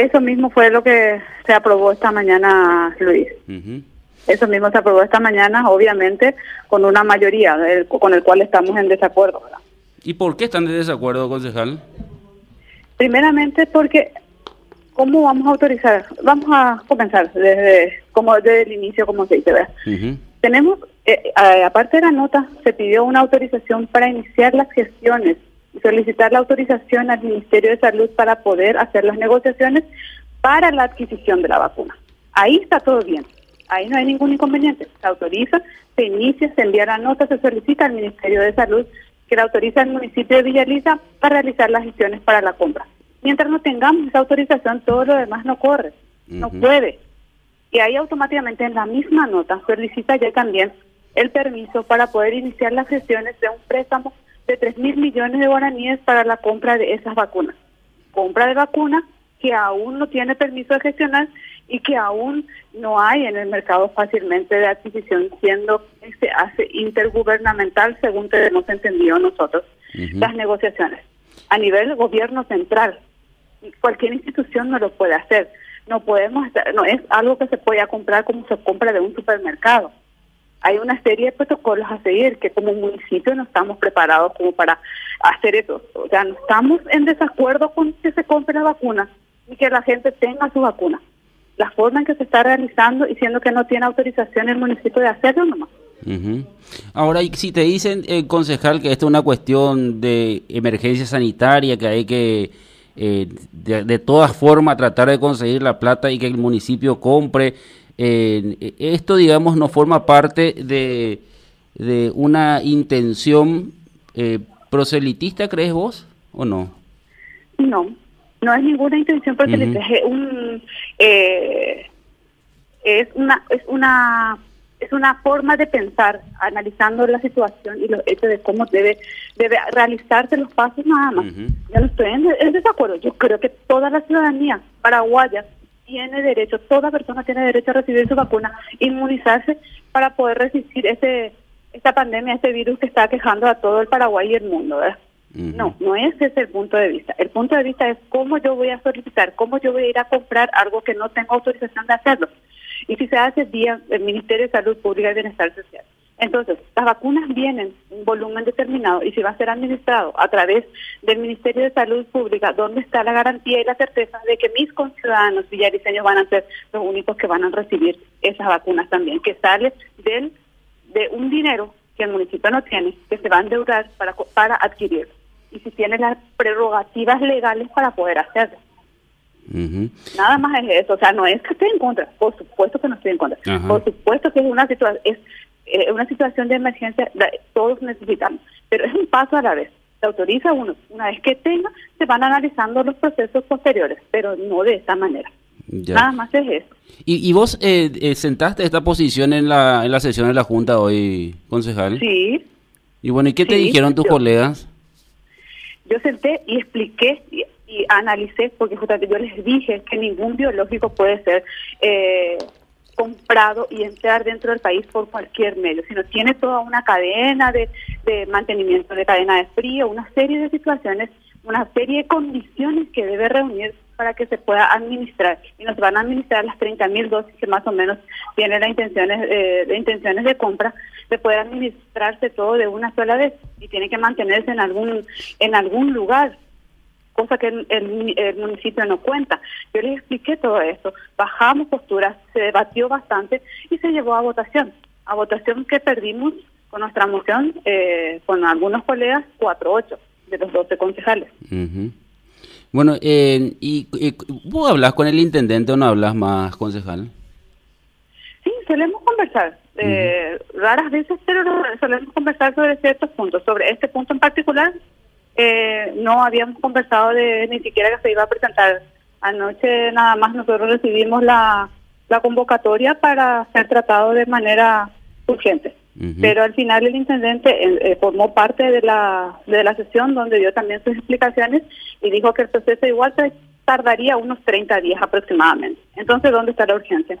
Eso mismo fue lo que se aprobó esta mañana, Luis. Eso mismo se aprobó esta mañana, obviamente, con una mayoría con el cual estamos en desacuerdo. ¿Y por qué están en desacuerdo, concejal? Primeramente porque, ¿cómo vamos a autorizar? Vamos a comenzar desde, como desde el inicio, como se dice, ¿verdad? Tenemos, eh, aparte de la nota, se pidió una autorización para iniciar las gestiones solicitar la autorización al Ministerio de Salud para poder hacer las negociaciones para la adquisición de la vacuna. Ahí está todo bien. Ahí no hay ningún inconveniente. Se autoriza, se inicia, se envía la nota, se solicita al Ministerio de Salud que la autoriza al municipio de Villaliza para realizar las gestiones para la compra. Mientras no tengamos esa autorización, todo lo demás no corre, no puede. Y ahí automáticamente en la misma nota solicita ya también el permiso para poder iniciar las gestiones de un préstamo 3 mil millones de guaraníes para la compra de esas vacunas. Compra de vacunas que aún no tiene permiso de gestionar y que aún no hay en el mercado fácilmente de adquisición, siendo que se hace intergubernamental, según tenemos entendido nosotros, las negociaciones. A nivel gobierno central, cualquier institución no lo puede hacer. No podemos, no es algo que se pueda comprar como se compra de un supermercado. Hay una serie de protocolos a seguir que como municipio no estamos preparados como para hacer eso. O sea, no estamos en desacuerdo con que se compre la vacuna y que la gente tenga su vacuna. La forma en que se está realizando y siendo que no tiene autorización el municipio de hacerlo nomás. Ahora, si te dicen, eh, concejal, que esto es una cuestión de emergencia sanitaria, que hay que eh, de, todas formas tratar de conseguir la plata y que el municipio compre, eh, esto, digamos, no forma parte de, de una intención eh, proselitista, ¿crees vos, o no? No, no es ninguna intención proselitista, es un... Eh, es una es una es una forma de pensar analizando la situación y los hechos de cómo debe debe realizarse los pasos nada más. Yo no estoy en, desacuerdo. Yo creo que toda la ciudadanía paraguaya tiene derecho, toda persona tiene derecho a recibir su vacuna, inmunizarse para poder resistir ese esta pandemia, este virus que está quejando a todo el Paraguay y el mundo. No, no ese es el punto de vista. El punto de vista es cómo yo voy a solicitar, cómo yo voy a ir a comprar algo que no tengo autorización de hacerlo. Y si se hace vía el Ministerio de Salud Pública y Bienestar Social. Entonces, las vacunas vienen en volumen determinado y si va a ser administrado a través del Ministerio de Salud Pública, ¿dónde está la garantía y la certeza de que mis conciudadanos villariseños van a ser los únicos que van a recibir esas vacunas también? Que sale del, de un dinero que el municipio no tiene, que se va a endeudar para, para adquirir. Y si tiene las prerrogativas legales para poder hacerlo. Nada más es eso, o sea, no es que esté en contra, por supuesto que no estoy en contra, por supuesto que es una situación, es eh, una situación de emergencia todos necesitamos, pero es un paso a la vez. Se autoriza uno, una vez que tenga, se van analizando los procesos posteriores, pero no de esa manera. Nada más es eso. ¿Y, vos eh, eh, sentaste esta posición en la, en la sesión de la Junta hoy, concejal? Sí. Y bueno, ¿y qué te dijeron tus colegas? Yo senté y expliqué y, analicé, porque justamente yo les dije que ningún biológico puede ser eh, comprado y entrar dentro del país por cualquier medio, sino tiene toda una cadena de, mantenimiento de cadena de frío, una serie de situaciones, una serie de condiciones que debe reunir para que se pueda administrar. Y nos van a administrar las 30 mil dosis que más o menos tienen las intenciones, eh, de intenciones de compra, se puede administrarse todo de una sola vez y tiene que mantenerse en algún, en algún lugar cosa que el, municipio no cuenta. Yo les expliqué todo esto, bajamos posturas, se debatió bastante y se llevó a votación. A votación que perdimos con nuestra moción, eh, con algunos colegas, 4-8 de los 12 concejales. Bueno, eh, y, ¿vos hablas con el intendente o no hablas más, concejal? Sí, solemos conversar. Eh, raras veces, pero solemos conversar sobre ciertos puntos. Sobre este punto en particular, eh, no habíamos conversado de ni siquiera que se iba a presentar. Anoche nada más nosotros recibimos la, la convocatoria para ser tratado de manera urgente. Pero al final el intendente eh, formó parte de la, de la sesión donde dio también sus explicaciones y dijo que el proceso igual tardaría unos 30 días aproximadamente. Entonces, ¿dónde está la urgencia?